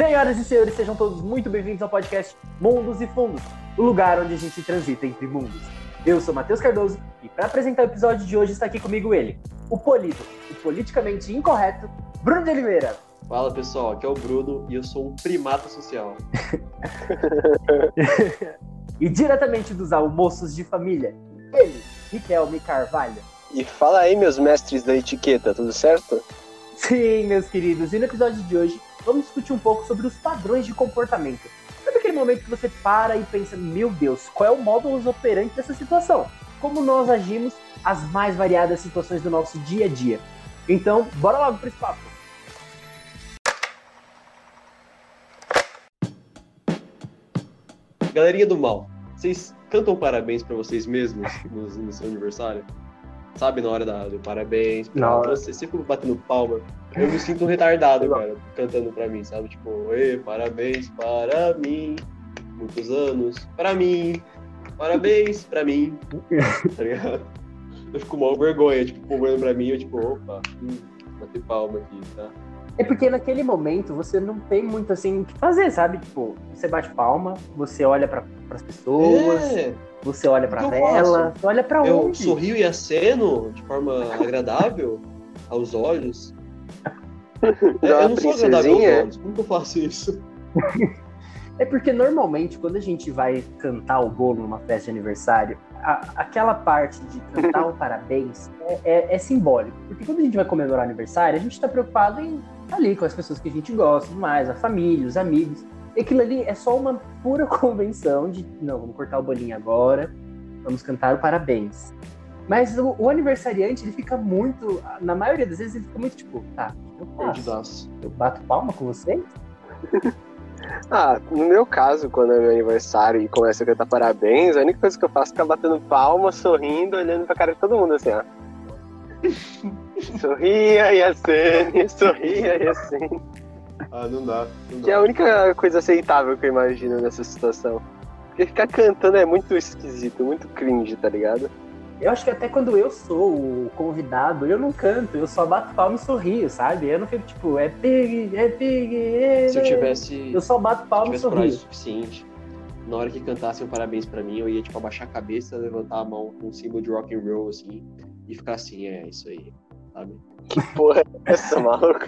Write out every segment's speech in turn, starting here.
Senhoras e senhores, sejam todos muito bem-vindos ao podcast Mundos e Fundos, o lugar onde a gente transita entre mundos. Eu sou Matheus Cardoso e para apresentar o episódio de hoje está aqui comigo ele, o polido, o politicamente incorreto, Bruno de Oliveira. Fala pessoal, aqui é o Bruno e eu sou um primata social. e diretamente dos almoços de família, ele, Riquelme Carvalho. E fala aí, meus mestres da etiqueta, tudo certo? Sim, meus queridos. E no episódio de hoje, vamos discutir um pouco sobre os padrões de comportamento. Sabe aquele momento que você para e pensa, meu Deus, qual é o modus operandi dessa situação? Como nós agimos às mais variadas situações do nosso dia a dia? Então, bora logo para esse papo. Galerinha do mal, vocês cantam parabéns para vocês mesmos no seu aniversário? Sabe, na hora da, do parabéns, pra você sempre batendo palma. Eu me sinto um retardado, cara, cantando pra mim, sabe? Tipo, Ê, parabéns para mim, muitos anos, para mim, parabéns pra mim, tá ligado? Eu fico mal vergonha, tipo, olhando pra mim, eu tipo, opa, hum, bater palma aqui, tá? É porque naquele momento você não tem muito assim o que fazer, sabe? Tipo, você bate palma, você olha para as pessoas, é. Você olha para ela, você olha para onde? Eu sorrio e aceno de forma agradável aos olhos. É, eu não sou agradável aos olhos. Como que eu faço isso? É porque normalmente quando a gente vai cantar o bolo numa festa de aniversário, a, aquela parte de cantar o parabéns é, é, é, simbólico. Porque quando a gente vai comemorar o aniversário, a gente está preocupado em estar ali com as pessoas que a gente gosta mais, a família, os amigos. Aquilo ali é só uma pura convenção de, não, vamos cortar o bolinho agora, vamos cantar o parabéns. Mas o, o, aniversariante, ele fica muito, na maioria das vezes, ele fica muito tipo, tá, eu faço? Eu bato palma com vocês? Ah, no meu caso, quando é meu aniversário e começa a cantar parabéns, a única coisa que eu faço é ficar batendo palma, sorrindo, olhando pra cara de todo mundo assim, ó. sorria e acene, sorria e acene. Ah, não dá. Não que é a única coisa aceitável que eu imagino nessa situação. Porque ficar cantando é muito esquisito, muito cringe, tá ligado? Eu acho que até quando eu sou o convidado, eu não canto, eu só bato palma e sorrio, sabe? Eu não fico tipo, é pig, é pig, é... Se eu tivesse. Eu só bato palma e sorrio. suficiente, na hora que cantassem um parabéns para mim, eu ia tipo abaixar a cabeça, levantar a mão com um símbolo de rock and roll assim e ficar assim, é isso aí, sabe? Que porra é essa, maluco?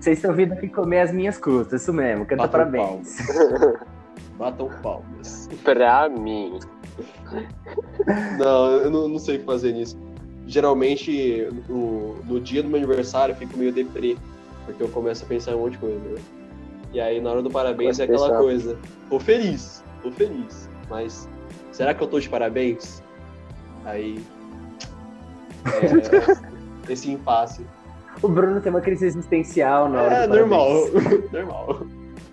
Vocês estão vindo aqui comer as minhas custas, isso mesmo, canta Batam parabéns. Palmas. Batam palmas. pra mim. Não, eu não, não sei fazer nisso. Geralmente, no, no, dia do meu aniversário, eu fico meio deprê, porque eu começo a pensar em um monte de coisa. Né? E aí, na hora do parabéns, é aquela coisa: tô feliz, tô feliz, mas será que eu tô de parabéns? Aí. É, esse impasse. O Bruno tem uma crise existencial na hora É, normal, normal.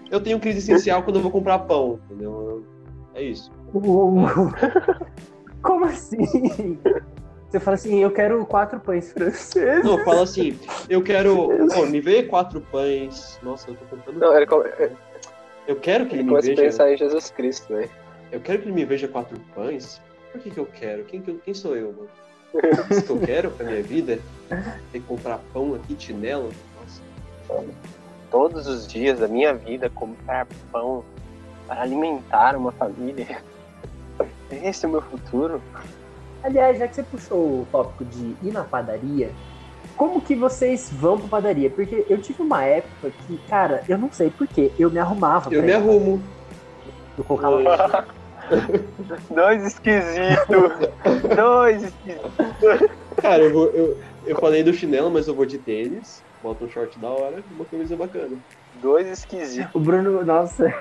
Eu tenho crise existencial quando eu vou comprar pão, entendeu? É isso. Como assim? Você fala assim, eu quero quatro pães franceses. Não, fala assim, eu quero. Pô, me vê quatro pães. Nossa, eu tô comprando. Não, ele Eu quero que ele, ele me veja. pensar em Jesus Cristo, velho. Eu quero que ele me veja quatro pães. Por que, que eu quero? Quem, quem sou eu, mano? Isso que eu quero pra minha vida? Ter que comprar pão aqui, chinelo? Nossa. Todos os dias da minha vida, comprar pão para alimentar uma família. Esse é o meu futuro. Aliás, já que você puxou o tópico de ir na padaria, como que vocês vão pra padaria? Porque eu tive uma época que, cara, eu não sei porquê, eu me arrumava. Eu me arrumo. Eu colocava. Dois esquisitos. Dois esquisitos. Cara, eu, vou, eu, eu falei do chinelo, mas eu vou de tênis. Bota um short da hora e uma camisa bacana. Dois esquisitos. O Bruno, nossa,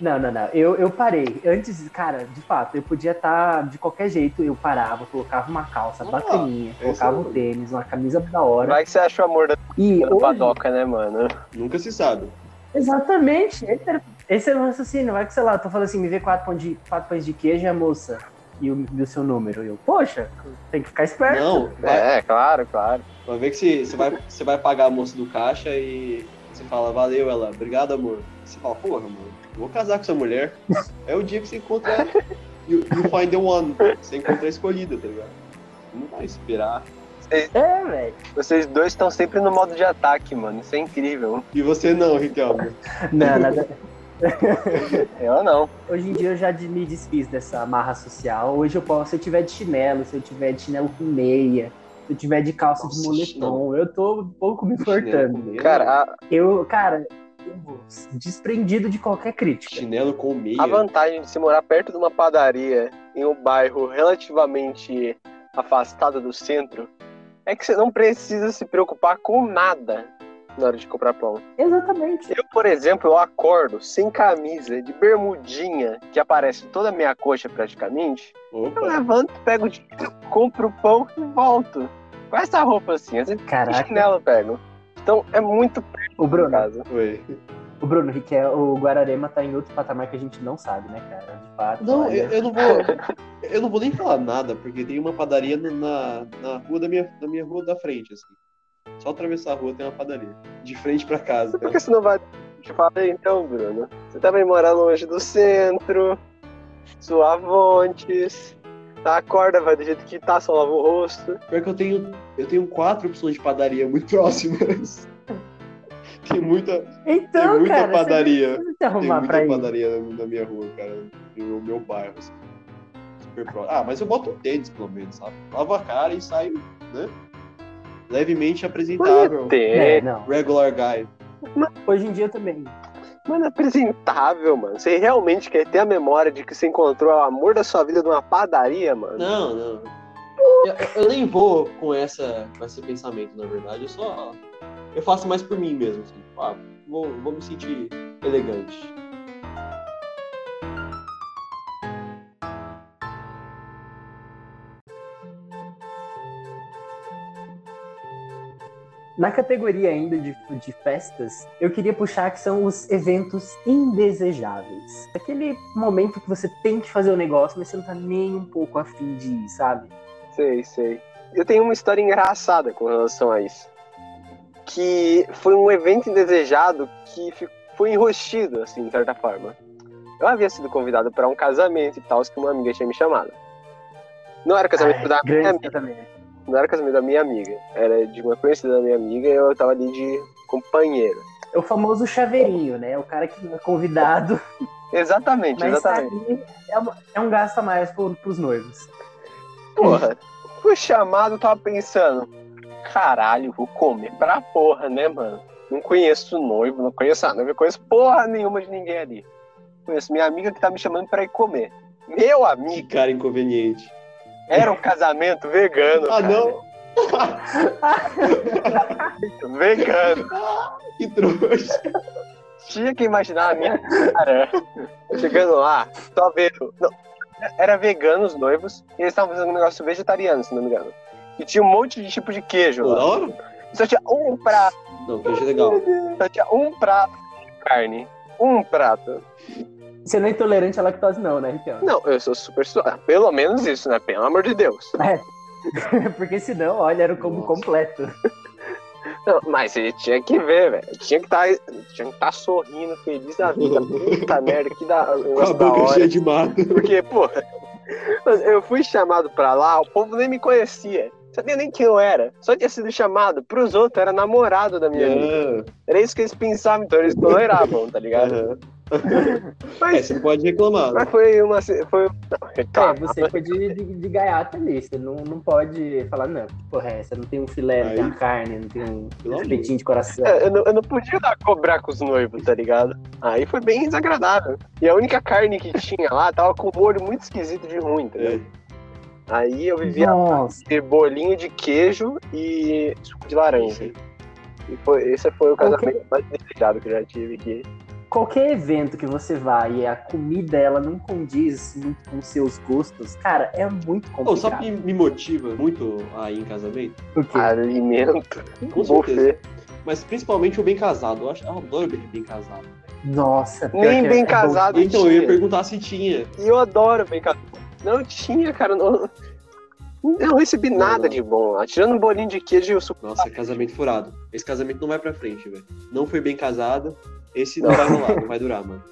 não, não, não. Eu, eu parei. Antes, cara, de fato, eu podia estar tá, de qualquer jeito. Eu parava, colocava uma calça ah, bacaninha, colocava um tênis, uma camisa da hora. Vai que você acha o amor da e hoje... padoca, né, mano? Nunca se sabe. Exatamente. Esse era, esse era o raciocínio. Vai que, sei lá, tô falando assim, me vê quatro pães de, quatro pães de queijo e a moça. E o, seu número. Eu, poxa, tem que ficar esperto. Não, vai, é, claro, claro. Vai ver que você, você, vai, você vai pagar a moça do caixa e você fala, valeu, ela, obrigado, amor. Você fala, porra, amor vou casar com essa mulher. É o dia que você encontra ela. You, you find the one. Você encontra a escolhida, tá ligado? Não vai esperar Vocês, É, velho. vocês dois estão sempre no modo de ataque, mano. Isso é incrível. E você não, Riquelme. Não, nada. Eu não. Hoje em dia eu já me desfiz dessa amarra social. Hoje eu posso, se eu tiver de chinelo, se eu tiver de chinelo com meia, se eu tiver de calça Nossa, de moletom, eu tô um pouco me importando. Cara, Eu, cara, eu, desprendido de qualquer crítica. Chinelo com meia. a vantagem de se morar perto de uma padaria em um bairro relativamente afastado do centro é que você não precisa se preocupar com nada na hora de comprar pão. Exatamente. Eu, por exemplo, eu acordo sem camisa, de bermudinha, que aparece toda a minha coxa praticamente. Eu Opa. levanto, pego compro o pão e volto. Com essa roupa assim, às vezes Caraca. chinelo eu pego. Então é muito perto O Bruno, casa. Oi. o Bruno, Rick, é, o Guararema tá em outro patamar que a gente não sabe, né, cara? De fato. Não, olha. eu, eu não vou. Eu não vou nem falar nada, porque tem uma padaria na, na rua da minha, da minha rua da frente, assim. Só atravessar a rua tem uma padaria. De frente pra casa. Por que você não vai. Te falei então, Bruno. Você também mora longe do centro, suavontes. Tá, acorda, vai do jeito que tá, só lava o rosto. Pior que eu tenho. Eu tenho quatro opções de padaria muito próximas. tem muita, tem Então, muita cara, padaria. Tem muita padaria na, na minha rua, cara. No meu bairro, assim. Super próximo. Ah, mas eu boto um tênis, pelo menos, sabe? Lavo a cara e saio, né? Levemente apresentável. É, não. Regular guy. Hoje em dia também. Mano, apresentável, mano. Você realmente quer ter a memória de que você encontrou o amor da sua vida numa padaria, mano? Não, não. Eu, eu nem vou com, essa, com esse pensamento, na verdade. Eu só. Eu faço mais por mim mesmo. Assim. Ah, vou, vou me sentir elegante. Na categoria ainda de, de festas, eu queria puxar que são os eventos indesejáveis. Aquele momento que você tem que fazer o negócio, mas você não tá nem um pouco afim de ir, sabe? Sei, sei. Eu tenho uma história engraçada com relação a isso. Que foi um evento indesejado que foi enrostido, assim, de certa forma. Eu havia sido convidado para um casamento e tal, que uma amiga tinha me chamado. Não era casamento Ai, da minha amiga, casamento. Não era casamento da minha amiga. Era de uma conhecida da minha amiga e eu tava ali de companheiro. É o famoso chaveirinho, né? O cara que é convidado, Exatamente, mas tá exatamente. ali, é, uma- é um gasto a mais pro, pros noivos. Porra, fui chamado, tava pensando, caralho, vou comer pra porra, né, mano? Não conheço o noivo, não conheço a noiva, conheço porra nenhuma de ninguém ali. Conheço minha amiga que tá me chamando pra ir comer. Meu Que amigo, cara inconveniente. Era um casamento vegano. Ah, cara. não? Vegano. Que trouxa. Tinha que imaginar a minha cara chegando lá, só vendo. Não, era vegano os noivos, e eles estavam fazendo um negócio vegetariano, se não me engano. E tinha um monte de tipo de queijo hora? Só tinha um prato. Não, queijo é legal. Só tinha um prato de carne. Um prato. Você não é intolerante à lactose, não, né, Ricardo? Não, eu sou super suave. Pelo menos isso, né? Pelo amor de Deus. Porque senão, olha, era o combo Nossa. completo. Não, mas ele tinha que ver, velho. Tinha que estar tinha que estar sorrindo, feliz da vida. Puta merda, que da, Com a boca hora. cheia de mato. Porque, pô, eu fui chamado pra lá, o povo nem me conhecia. Sabia nem quem eu era. Só tinha sido chamado. Pros outros, era namorado da minha amiga. Ah, Era isso que eles pensavam, então eles toleravam, tá ligado? Aham. É, Mas, você pode reclamar. né? mas foi uma. Foi, não, É, você foi de, de, de gaiato ali. Você não, não pode falar, não, porra essa? Não tem um filé, não tem uma carne, não tem um espetinho de coração. É, eu, não, eu não podia dar cobrar com os noivos, tá ligado? Aí foi bem desagradável. E a única carne que tinha lá tava com um molho muito esquisito de ruim, tá ligado? Aí eu vivia de bolinho de queijo e suco de laranja. E foi, esse foi o casamento mais desejado que eu já tive aqui. Qualquer evento que você vai e a comida ela não condiz muito com seus gostos, cara, é muito Pô, sabe o complicado. que me motiva muito a ir em casamento? Por quê? Alimento, Com certeza. Mas principalmente o bem casado. Eu, acho, eu adoro bem, bem casado. Nossa, pior Nem que é- bem é casado. Então, eu ia tinha. perguntar se tinha. E eu adoro bem casado. Não tinha, cara. Não, não recebi Não, nada não. de bom. Tirando um bolinho de queijo e o suco. Nossa, casamento furado. Esse casamento não vai pra frente, velho. Não foi bem casado. Esse não vai rolar, não vai durar, mano.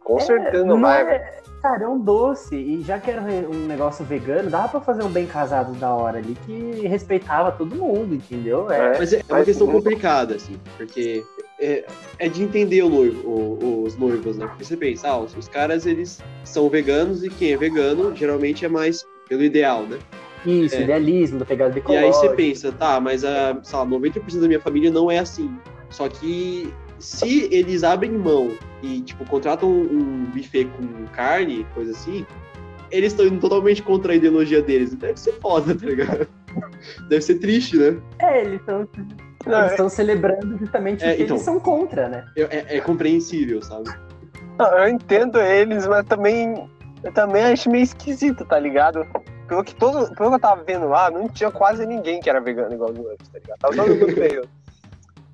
Com É, certeza não vai. é- Cara, é um doce. E já que era um negócio vegano, dava pra fazer um bem casado da hora ali que respeitava todo mundo, entendeu? É, É. Mas é, é uma questão complicada, assim, porque é, é de entender o noivo, o- os noivos, né? Porque você pensa, ah, os, os caras, eles são veganos e quem é vegano, geralmente é mais pelo ideal, né? Isso, É. idealismo, da pegada E ecológica. aí você pensa, tá, mas a, sei lá, 90% da minha família não é assim. Só que se eles abrem mão e, tipo, contratam um, buffet com carne, coisa assim, eles estão indo totalmente contra a ideologia deles. Deve ser foda, tá ligado? Deve ser triste, né? É, eles estão Não, eles estão celebrando justamente É, o que então. eles são contra, né? É, é compreensível, sabe? Não, eu entendo eles, mas também eu também acho meio esquisito, tá ligado? Pelo que, todo, pelo que eu tava vendo lá, não tinha quase ninguém que era vegano igual o Nuts, tá ligado? Tava todo mundo meio.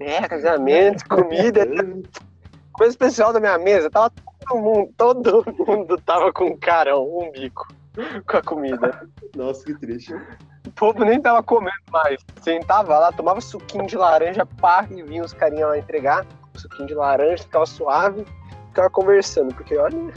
É, casamento, comida, coisa especial da minha mesa. Tava todo mundo, todo mundo tava com um carão, um bico com a comida. Nossa, que triste. O povo nem tava comendo mais. Sentava lá, tomava suquinho de laranja, pá, e vinha os carinha lá entregar. Suquinho de laranja, ficava suave, ficava conversando, porque olha,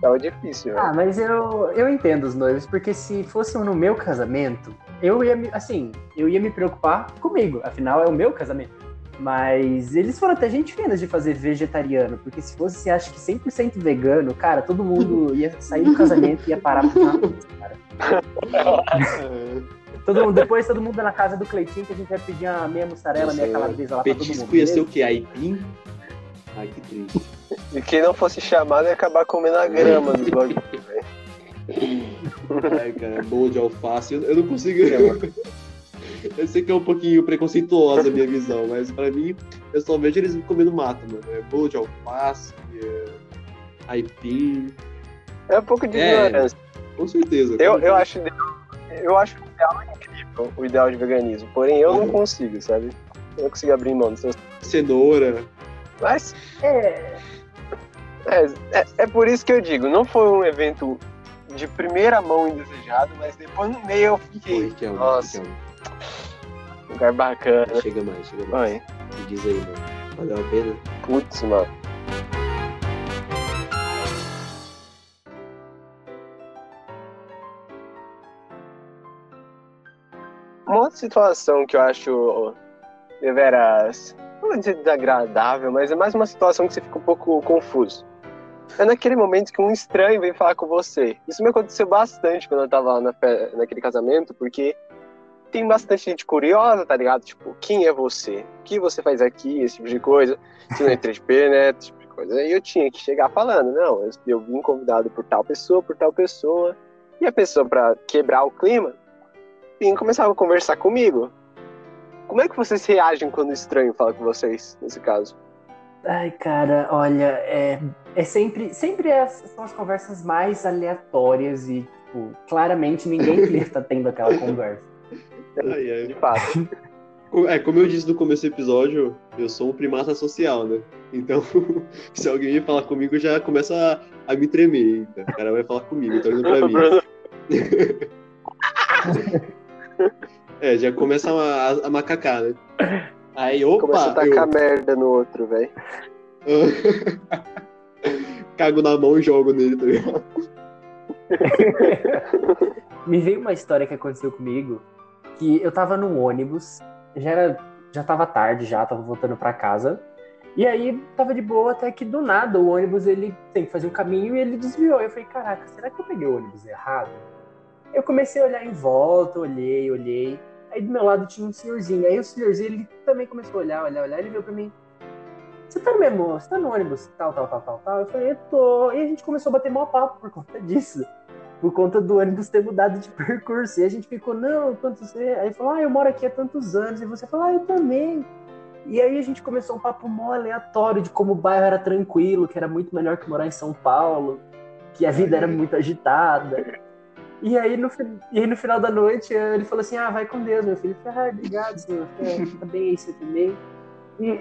tava difícil, velho. Ah, mas eu, eu entendo os noivos, porque se fosse no meu casamento, eu ia me, assim, eu ia me preocupar comigo, afinal é o meu casamento. Mas eles foram até gente fina de fazer vegetariano, porque se fosse, você acha que 100% vegano, cara, todo mundo ia sair do casamento e ia parar pra uma pizza, cara. Todo mundo, depois todo mundo na casa do Cleitinho, que a gente vai pedir uma meia mussarela, meia calabresa lá pra todo Petisco mundo. ia ser o quê? Aipim? Ai, que triste. E quem não fosse chamado ia acabar comendo a grama dos bagulhos, velho. Ai, cara, bolo de alface. Eu, eu não consigo. Eu sei que é um pouquinho preconceituosa a minha visão, mas pra mim, eu só vejo eles comendo mato, mano. É bolo de alface, é... aipim. É um pouco de É. ignorância. Com certeza. Eu, eu acho eu acho o ideal incrível, o ideal de veganismo. Porém, eu não consigo, sabe? Eu não consigo abrir mão seus. Cenoura. Mas É, é, é, é por isso que eu digo, não foi um evento de primeira mão indesejado, mas depois no meio eu fiquei. Riquelme, Nossa. Riquelme. Lugar bacana. Chega mais, chega mais. Mãe, Me diz aí, mano. Valeu a pena? putz, mano. Uma outra situação que eu acho deveras, não vou dizer desagradável, mas é mais uma situação que você fica um pouco confuso. É naquele momento que um estranho vem falar com você. Isso me aconteceu bastante quando eu tava lá na naquele casamento, porque tem bastante gente curiosa, tá ligado? Tipo, quem é você? O que você faz aqui? Esse tipo de coisa. Se não é 3P, né? Esse tipo de coisa. E eu tinha que chegar falando, não, eu, eu vim convidado por tal pessoa, por tal pessoa. E a pessoa, pra quebrar o clima, e começava a conversar comigo. Como é que vocês reagem quando o estranho fala com vocês, nesse caso? Ai, cara, olha, é, é sempre, sempre as- são as conversas mais aleatórias e, tipo, claramente ninguém estar tendo aquela conversa. Ai, ai. De fato. É, como eu disse no começo do episódio, eu sou um primata social, né? Então, se alguém vir falar comigo, já começa a, a me tremer. Eita, o cara vai falar comigo, tá olhando pra mim. É, já começa a, a, a macacar, né? Aí, opa, começa a tacar merda no outro, velho. eu... cago na mão e jogo nele, tá ligado? Me veio uma história que aconteceu comigo, que eu tava num ônibus, já era, já tava tarde já, tava voltando pra casa. E aí tava de boa até que do nada o ônibus ele tem que fazer um caminho e ele desviou. Eu falei, caraca, será que eu peguei o ônibus errado? Eu comecei a olhar em volta, olhei, olhei. Aí do meu lado tinha um senhorzinho. Aí o senhorzinho ele também começou a olhar, olhar, olhar. Ele veio pra mim. Você tá no mesmo? Você tá no ônibus tal, tal, tal, tal, tal? Eu falei, eu tô. E a gente começou a bater mó papo por conta disso por conta do ônibus ter mudado de percurso. E a gente ficou, não, quantos. Aí falou, ah, eu moro aqui há tantos anos. E você falou, ah, eu também. E aí a gente começou um papo mó aleatório de como o bairro era tranquilo, que era muito melhor que morar em São Paulo, que a vida era muito agitada. E aí no, e aí, no final da noite ele falou assim, ah, vai com Deus, meu filho. Eu falei, ah, obrigado, senhor. É, tá bem aí, você também. E.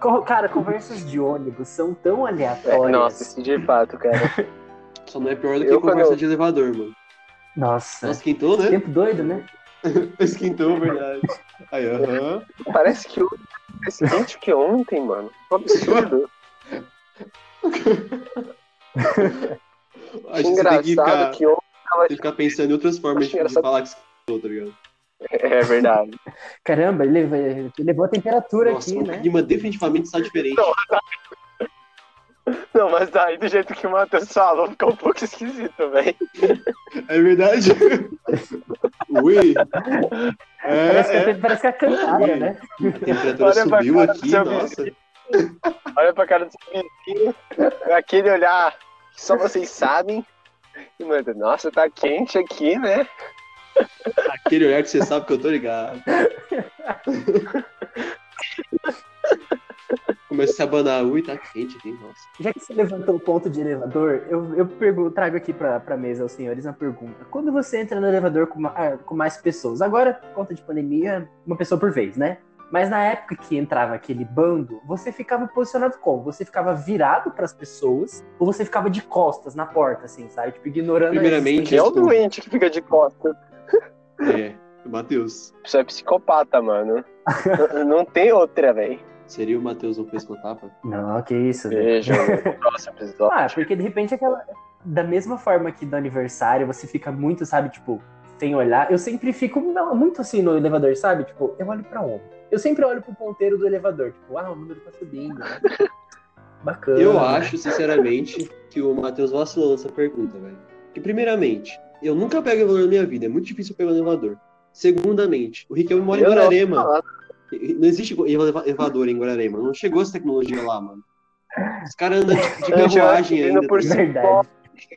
co- Cara, conversas de ônibus são tão É, aleatórias. nossa, de fato, cara. Só não é pior do que Eu, conversa de elevador, mano. Nossa. Nossa, esquentou, né? Tempo doido, né? Esquentou, verdade. Aí, aham. Parece que o quente que ontem, mano. Um absurdo. A gente tem que ficar, Engraçado que ontem tem que ficar pensando em outras formas de, engraçado. falar que você tá ligado? É verdade. Caramba, ele levou, ele levou a temperatura Nossa, aqui, o né? clima definitivamente está diferente. Não, mas daí, do jeito que o Matheus falou, ficou um pouco esquisito, velho. É verdade? Ui! Parece, É, que, é. parece que é cantada, Ui. né? A temperatura Olha pra subiu cara do aqui, seu nossa. Olha pra cara do seu vizinho, aquele olhar que só vocês sabem. E manda, nossa, tá quente aqui, né? Aquele olhar que você sabe que eu tô ligado. Começa a se abanar. Ui, tá quente aqui, nossa. Já que você levantou o ponto de elevador, eu, eu pergunto, trago aqui pra, pra mesa aos senhores uma pergunta. Quando você entra no elevador com, ah, com mais pessoas, agora, por conta de pandemia, uma pessoa por vez, né? Mas na época que entrava aquele bando, você ficava posicionado como? Você ficava virado pras pessoas ou você ficava de costas na porta, assim, sabe? Tipo, ignorando a Primeiramente, é o tipo, doente que fica de costas. É, Matheus. Isso é psicopata, mano. N- Não tem outra, velho. Seria o Matheus um pescotapa? Não, que isso, no próximo episódio. Ah, porque de repente aquela. Da mesma forma que do aniversário, você fica muito, sabe, tipo, sem olhar. Eu sempre fico muito assim no elevador, sabe? Tipo, eu olho pra onde? Eu sempre olho pro ponteiro do elevador, tipo, ah, o número tá subindo. né? Bacana. Eu acho, sinceramente, que o Matheus vacilou nessa pergunta, velho. Que, primeiramente, eu nunca pego elevador na minha vida. É muito difícil eu pegar um elevador. Segundamente, o Riquelme mora em Guararema. Não existe eleva- elevador em Guararema. Não chegou essa tecnologia lá, mano. Os caras andam de, de carruagem ainda. por tá? Verdade.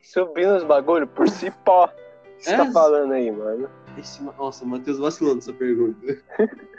Subindo os bagulho por cipó. O que você É? tá falando aí, mano? Esse nossa, o Matheus vacilou nessa pergunta.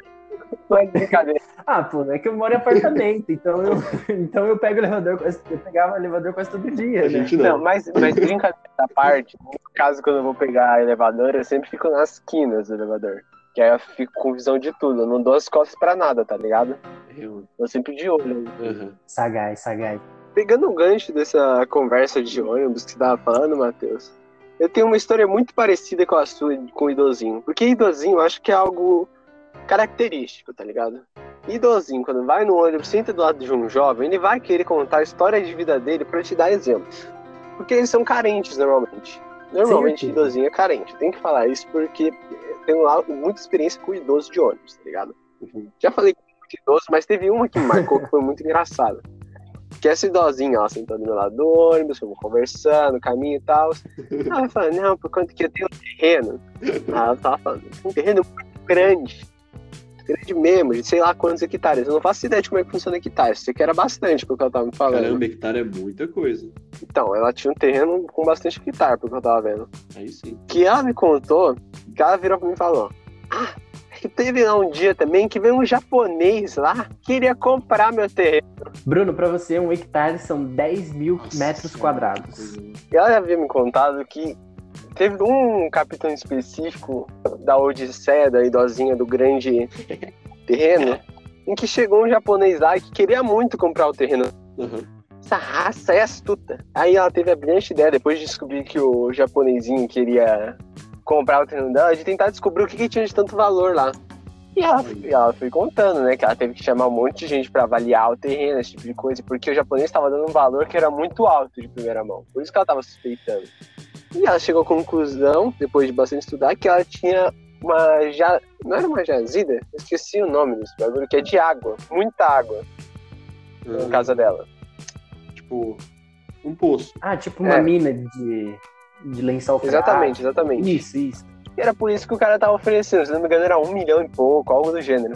Não é brincadeira. Ah, pô, é que eu moro em apartamento, então eu, então eu pego o elevador, eu pegava o elevador quase todo dia, A né? gente Não, não. mas, mas brincadeira à parte, no caso quando eu vou pegar elevador, eu sempre fico nas quinas do elevador. Que aí eu fico com visão de tudo. Eu não dou as costas pra nada, tá ligado? Eu- Eu sempre de olho. aham. Sagaz, sagaz. Pegando o gancho dessa conversa de ônibus que você tava falando, Matheus, eu tenho uma história muito parecida com a sua com o idosinho. Porque idosinho eu acho que é algo característico, tá ligado? Idosinho, quando vai no ônibus, senta do lado de um jovem, ele vai querer contar a história de vida dele pra te dar exemplos. Porque eles são carentes normalmente. Normalmente Certeza. idosinho é carente. Tem que falar isso porque tenho lá muita experiência com idoso de ônibus, tá ligado? Uhum. Já falei com muito idoso, mas teve uma que me marcou que foi muito engraçada. Que essa idosinha, ela sentou do meu lado do ônibus, fomos conversando, caminho e tal. Ela falou, não, por quanto que eu tenho um terreno. Ela tava falando, um terreno muito grande. Grande mesmo, de sei lá quantos hectares. Eu não faço ideia de como é que funciona hectares. Isso aqui era bastante pelo que ela tava me falando. Caramba, hectare é muita coisa. Então, ela tinha um terreno com bastante hectare, pelo que eu tava vendo. Aí sim. Que ela me contou, ela virou pra mim e falou: Ah, que teve lá um dia também que veio um japonês lá, queria comprar meu terreno. Bruno, pra você, um hectare são 10 mil Nossa metros quadrados. E ela havia me contado que teve um capítulo específico da Odisseia, da idosinha do grande terreno, em que chegou um japonês lá que queria muito comprar o terreno. Aham. Essa raça é astuta. Aí ela teve a brilhante ideia, depois de descobrir que o japonesinho queria comprar o terreno dela, de tentar descobrir o que, que tinha de tanto valor lá. E ela, e ela foi contando, né, que ela teve que chamar um monte de gente pra avaliar o terreno, esse tipo de coisa, porque o japonês estava dando um valor que era muito alto de primeira mão. Por isso que ela estava suspeitando. E ela chegou à conclusão, depois de bastante estudar, que ela tinha uma ja... não era uma jazida? Eu esqueci o nome desse bagulho, que é de água, muita água na Ah, casa dela. Tipo, um poço. Ah, tipo uma É. mina de, de lençol Exatamente, freático. exatamente. Isso, isso. E era por isso que o cara tava oferecendo, se não me engano, era um milhão e pouco, algo do gênero.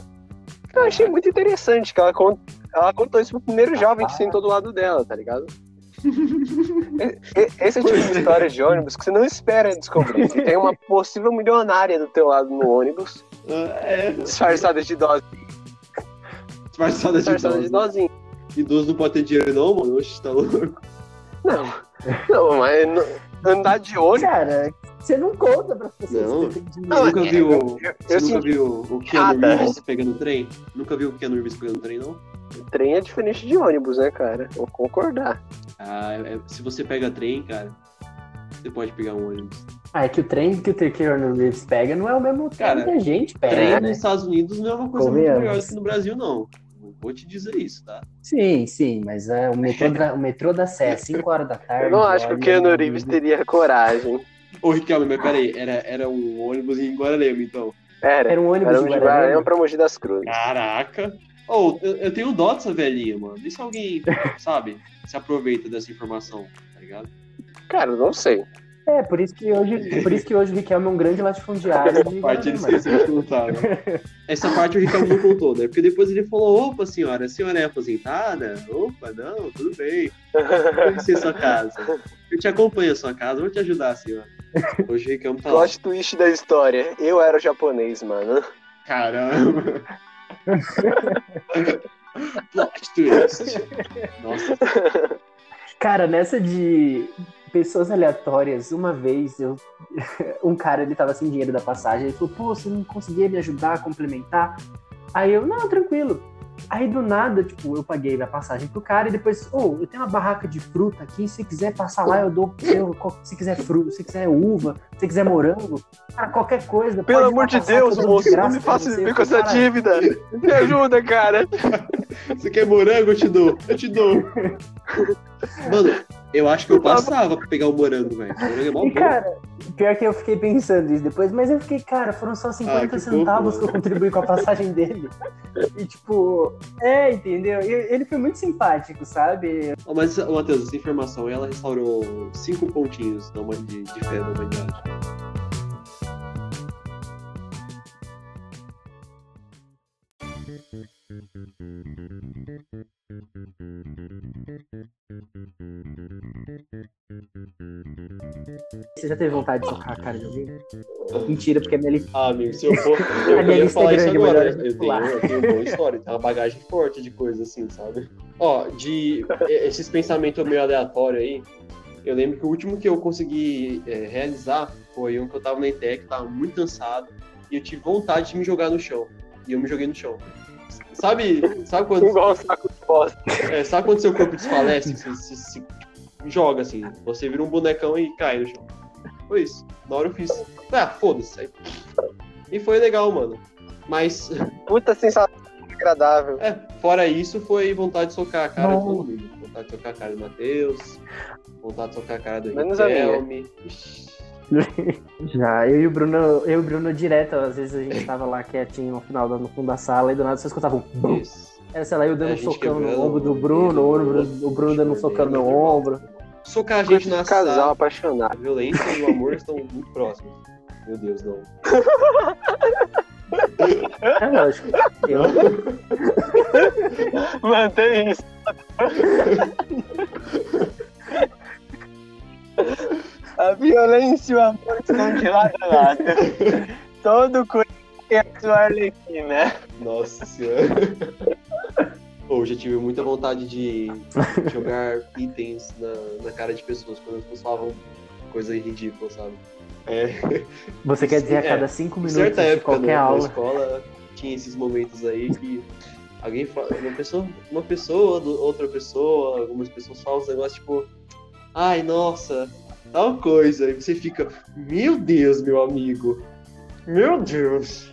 Eu achei muito interessante que ela, con- ela contou isso pro primeiro jovem que sentou do lado dela, tá ligado? Esse é o tipo de história de ônibus que você não espera descobrir. Que tem uma possível milionária do teu lado no ônibus, é. disfarçada de idosa, Disfarçada de disfarçada de idoso. idosinho. Idoso não pode ter dinheiro não, mano. Oxe, tá louco. Não, não, mas no- andar de ônibus. Cara, você não conta pras pessoas Não. que você tem dinheiro. Não, nunca é, viu, eu- você eu nunca viu o Keanu Nada. Reeves pegando trem? Nunca viu o Keanu Reeves pegando trem, não? Trem é diferente de ônibus, né, cara? Vou concordar. Ah, é- se você pega trem, cara, você pode pegar um ônibus. Ah, é que o trem que o Keanu Reeves pega não é o mesmo trem Cara, que a gente pega, trem né? nos Estados Unidos não é uma coisa Convenhamos. muito melhor do que no Brasil, não. Vou te dizer isso, tá? Sim, sim, mas é, o, metrô da, o metrô da Sé, 5 horas da tarde. Eu não acho que o Keanu Reeves teria coragem. Ô, Riquelme, mas peraí, era, era um ônibus em Guararema, então. Era. Era um ônibus Era um de Guararema. Guararema pra Mogi das Cruzes. Caraca! Ô, eu, eu tenho dó dessa velhinha, mano. E se alguém, sabe, se aproveita dessa informação, tá ligado? Cara, não sei. É, por isso que hoje, por isso que hoje o Riquelme é um grande latifundiário de parte ele Guararema. esqueceu de contar, né? Essa parte o Ricardo não contou, né? Porque depois ele falou, opa, senhora, a senhora é aposentada? Opa, não, tudo bem. Vou conhecer sua casa. Eu te acompanho a sua casa, vou te ajudar, senhora. Hoje o Ricardo tá lá. Plot twist da história. Eu era o japonês, mano. Caramba! Plot twist. Nossa, Cara, nessa de pessoas aleatórias, uma vez eu um cara ele tava sem dinheiro da passagem, ele falou: "Pô, você não conseguia me ajudar a complementar?" Aí eu: "Não, tranquilo." Aí do nada, tipo, eu paguei a passagem pro cara e depois, ô, eu tenho uma barraca de fruta aqui, se quiser passar lá, eu dou, eu, se quiser fruta, se quiser uva, se quiser morango, cara, qualquer coisa. Pelo amor de Deus, de moço, não me faça você." viver com essa "Cara, dívida. Me ajuda, cara. você quer morango? Eu te dou. Eu te dou. Mano, eu acho que eu passava pra pegar o morango, velho. Morango é mó E bom. cara, pior que eu fiquei pensando isso depois, mas eu fiquei, cara, foram só 50 Ah, centavos fofo, que eu contribuí com a passagem dele. E tipo, é, entendeu? E ele foi muito simpático, sabe? Ó, Mas, Matheus, essa informação, ela restaurou cinco pontinhos de, de fé da humanidade. Você já teve vontade de socar a cara de alguém? Mentira, porque a minha lista. Ah, amigo, se eu for. Eu A minha ia lista falar é isso agora. Eu tenho, eu tenho boa história, tem uma bagagem forte de coisa assim, sabe? Ó, de esses pensamentos meio aleatórios aí, eu lembro que o último que eu consegui é, realizar foi um que eu tava na ETEC, tava muito cansado, e eu tive vontade de me jogar no chão. E eu me joguei no chão. Sabe, sabe quando, Igual um saco de bosta. é, sabe quando seu corpo desfalece? Você se, se joga assim, você vira um bonecão e cai no chão. Foi isso. Na hora eu fiz. Ah, foda-se. E foi legal, mano. Mas, Puta sensação agradável. é, fora isso, foi vontade de socar a cara Não. de todo mundo. Vontade de socar a cara do Matheus. Vontade de socar a cara do Menos. Riquelme. Já, eu e o Bruno, eu e o Bruno direto, às vezes a gente tava lá quietinho no final, no fundo da sala, e do nada você escutava um bum. isso. Era, sei lá, eu dando É, um a gente socão no ombro do Bruno, o, ombro- o Bruno dando um socão no meu ombro. Socar a gente na casal sala. apaixonado. A violência e o amor estão muito próximos. Meu Deus, não. É lógico. Eu, Mantém isso. A violência e o amor estão de lado a lado. Todo coisa é a sua arlequina. Nossa senhora. Ou já tive muita vontade de jogar itens na, na cara de pessoas quando as pessoas falavam coisa ridícula, sabe? É, você quer dizer a É, cada cinco em minutos certa de época qualquer né, na aula. escola tinha esses momentos aí que alguém fala, uma pessoa, uma pessoa, outra pessoa, algumas pessoas falam uns negócios tipo, ai nossa, tal coisa, e você fica, meu Deus, meu amigo, meu Deus.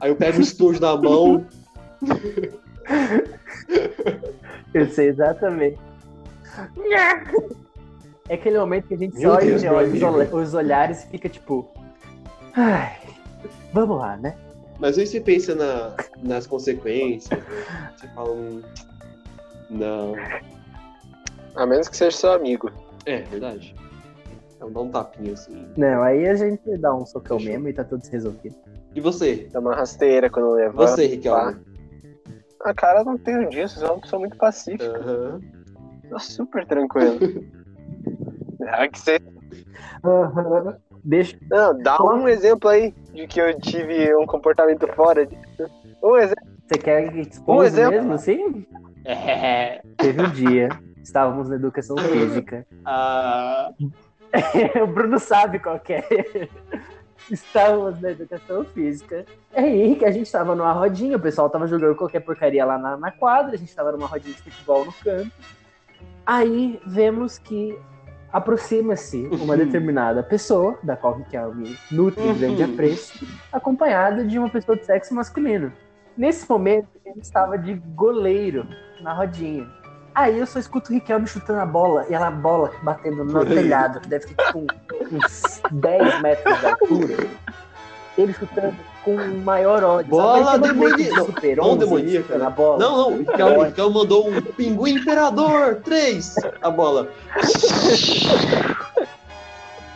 Aí eu pego o estojo na mão, Eu sei exatamente. É aquele momento que a gente Meu só Deus, olha os, amigo. olha- os olhares e fica tipo. Ai, vamos lá, né? Mas aí você pensa na, nas consequências, né? você fala, hum, não, A menos que seja seu amigo. é verdade. Então dá um tapinha assim. Não, aí a gente dá um socão mesmo e tá tudo resolvido. E você? Dá uma rasteira quando levanta. Você, Riquelme? A cara não tenho disso, eu sou uma pessoa muito pacífica. Aham. Tô super tranquilo. É que você... Aham. Deixa. Não, dá um exemplo aí de que eu tive um comportamento fora disso. Um exemplo. Você quer expor Um exemplo. mesmo, assim? É. Teve um dia, estávamos na educação física. Ah, o Bruno sabe qual que é. Estávamos na educação física. É aí que a gente estava numa rodinha, o pessoal tava jogando qualquer porcaria lá na, na quadra, a gente estava numa rodinha de futebol no campo. Aí vemos que aproxima-se uma determinada pessoa, da qual o Riquelme nutre Uhum. grande apreço, acompanhada de uma pessoa de sexo masculino. Nesse momento, ele estava de goleiro na rodinha. Aí eu só escuto o Riquelme chutando a bola e ela a bola batendo no telhado, que deve ter tipo uns 10 metros de altura. Ele chutando com maior ódio. Bola demoníaca. Não, demoníaca. Na bola. Não, não. O Riquelme, Riquelme mandou um pinguim imperador 3 a bola.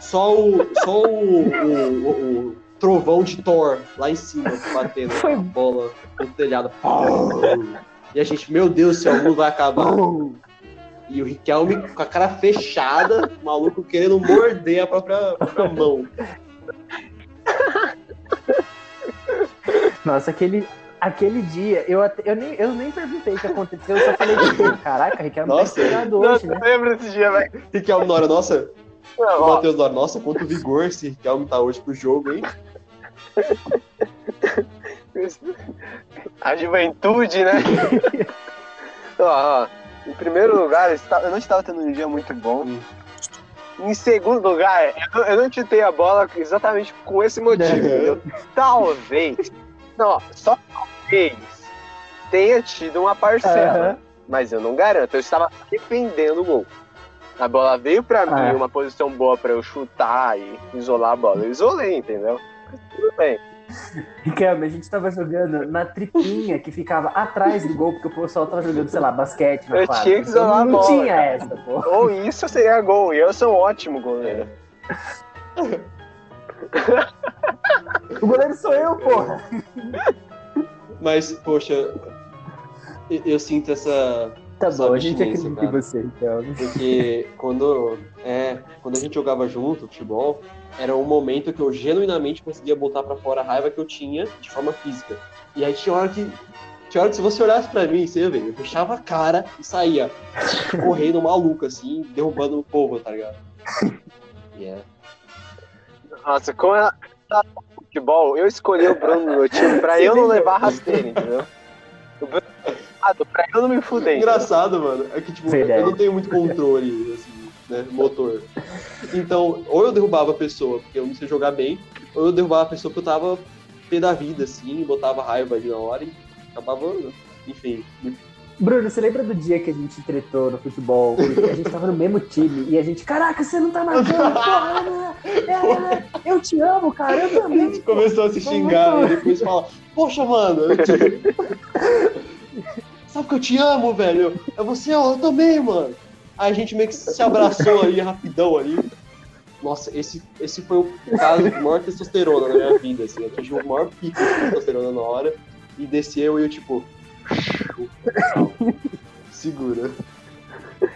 só o, só o, o, o, trovão de Thor lá em cima batendo Foi... a bola no telhado. E a gente, meu Deus o mundo vai acabar. E o Riquelme com a cara fechada, maluco querendo morder a própria, a própria mão. Nossa, aquele, aquele dia, eu, eu, nem, eu nem perguntei o que aconteceu, eu só falei, tipo, caraca, Riquelme tá nossa, tá hoje, né? lembro desse dia, velho. Riquelme na hora, nossa. Não, o Matheus na hora, nossa, quanto vigor esse Riquelme tá hoje pro jogo, hein? A juventude, né? ó, ó, em primeiro lugar, eu não estava tendo um dia muito bom. Hum. Em segundo lugar, eu não chutei a bola exatamente com esse motivo. Eu, talvez, não, só talvez tenha tido uma parcela, uhum. mas eu não garanto. Eu estava defendendo o gol. A bola veio para mim, ah. uma posição boa para eu chutar e isolar a bola. Eu isolei, entendeu? Tudo bem. Ricardo, a gente tava jogando na tripinha que ficava atrás do gol, porque o pessoal tava jogando, sei lá, basquete na Eu quadra. tinha que isolar então, a bola. Não tinha essa, pô. Ou isso seria gol, e eu sou um ótimo goleiro. o goleiro sou eu, porra. Mas, poxa, eu, eu sinto essa Tá bom, a gente acredita em você, então. Porque quando, é, quando a gente jogava junto, futebol, era um momento que eu genuinamente conseguia botar para fora a raiva que eu tinha de forma física. E aí tinha hora que. Tinha hora que se você olhasse pra mim, você ia ver, eu fechava a cara e saía correndo maluco, assim, derrubando o povo, tá ligado? Yeah. Nossa, como é futebol, eu escolhi o Bruno no meu time pra eu não levar rasteira, entendeu? O Bruno pra eu não me fuder. Engraçado, mano, é que, tipo, Verdade. eu não tenho muito controle, assim, né, motor. Então, ou eu derrubava a pessoa porque eu não sei jogar bem, ou eu derrubava a pessoa porque eu tava pé da vida, assim, botava raiva ali na hora e acabava, enfim. Bruno, você lembra do dia que a gente tretou no futebol? a gente tava no mesmo time e a gente, caraca, você não tá marcando, porra, é, é, eu te amo, cara, eu também. A gente começou a se xingar e depois fala, poxa, mano, eu te... sabe que eu te amo, velho? É você, ó, eu também, mano. Aí a gente meio que se abraçou ali, rapidão ali. Nossa, esse, esse foi o caso de maior testosterona na minha vida, assim. Atingiu o maior pico de testosterona na hora. E desceu e eu, tipo... Segura.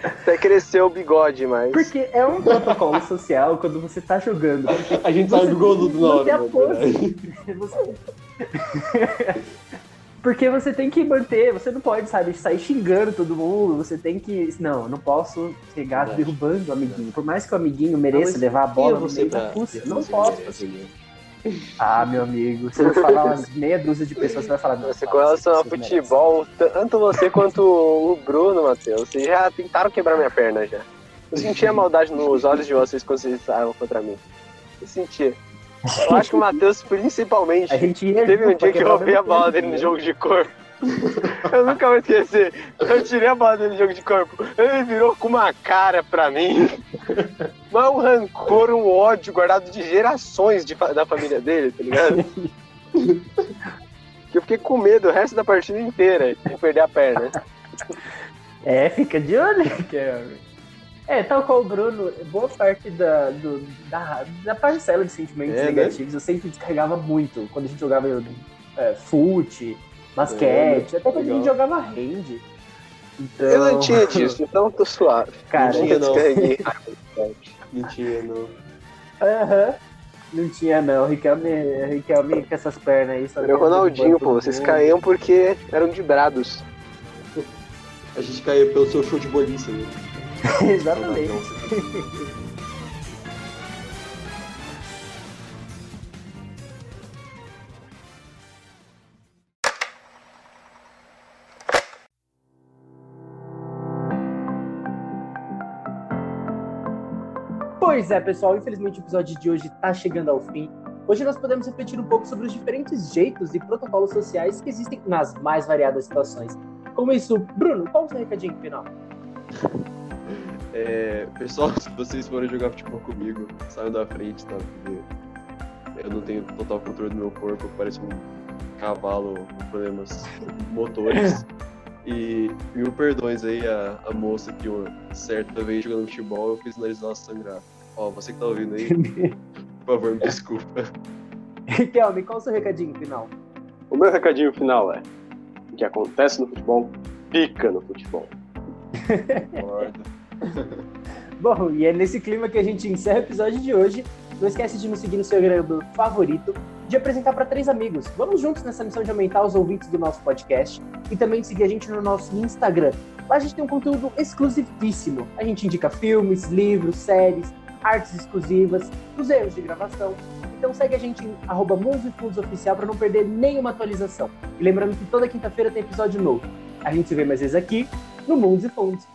Até cresceu o bigode, mas. Porque é um protocolo social quando você tá jogando. A gente sabe do gol do hora. Você... Porque você tem que manter, você não pode, sabe, sair xingando todo mundo, você tem que. Não, não posso chegar Verdade. derrubando o amiguinho. Por mais que o amiguinho mereça levar a bola no meio da fuça, não posso fazer isso. Ah, meu amigo, se eu falar umas meia dúzia de pessoas, você vai falar. Você, com relação ao futebol, tanto você quanto o Bruno, Matheus, vocês já tentaram quebrar minha perna já. Eu sentia maldade nos olhos de vocês quando vocês estavam contra mim. Eu sentia. Eu acho que o Matheus, principalmente, teve um dia que eu roubei a bola dele no jogo de corpo. Eu nunca vou esquecer. Eu tirei a bola dele no jogo de corpo. Ele virou com uma cara pra mim. Mas um rancor, um ódio guardado de gerações de, da família dele, tá ligado? Que eu fiquei com medo o resto da partida inteira de perder a perna. É, fica de olho, Kevin. É, tal qual o Bruno, boa parte da, do, da, da parcela de sentimentos é, né? negativos né? eu sempre descarregava muito quando a gente jogava é, fute, basquete, é, até quando legal. a gente jogava hand. Então... Eu não tinha disso, então tô suave. Cara, não tinha, não. não tinha, não. Aham. Uhum. Não tinha, não. Riquelme, Riquelme com essas pernas aí. Era o Ronaldinho, pô. Vocês caíam porque eram de brados. A gente caiu pelo seu show de boliche, né? Exatamente. Pois é, pessoal, infelizmente o episódio de hoje está chegando ao fim. Hoje nós podemos refletir um pouco sobre os diferentes jeitos e protocolos sociais que existem nas mais variadas situações. Como isso, Bruno, qual o seu recadinho final? É, pessoal, se vocês forem jogar futebol comigo, saiam da frente, tá? Porque eu não tenho total controle do meu corpo, parece um cavalo com problemas motores. E mil perdões aí a, a moça que eu, certa vez jogando futebol eu fiz o nariz dela sangrar. Ó, você que tá ouvindo aí, por favor, me desculpa. Kelvin, qual o seu recadinho final? O meu recadinho final é: o que acontece no futebol, fica no futebol. Bom, e é nesse clima que a gente encerra o episódio de hoje. Não esquece de nos seguir no seu agregador favorito, de apresentar para três amigos. Vamos juntos nessa missão de aumentar os ouvintes do nosso podcast e também de seguir a gente no nosso Instagram. Lá a gente tem um conteúdo exclusivíssimo. A gente indica filmes, livros, séries, artes exclusivas, erros de gravação. Então segue a gente em arroba Oficial para não perder nenhuma atualização. E lembrando que toda quinta-feira tem episódio novo. A gente se vê mais vezes aqui no Mundos e Fundos.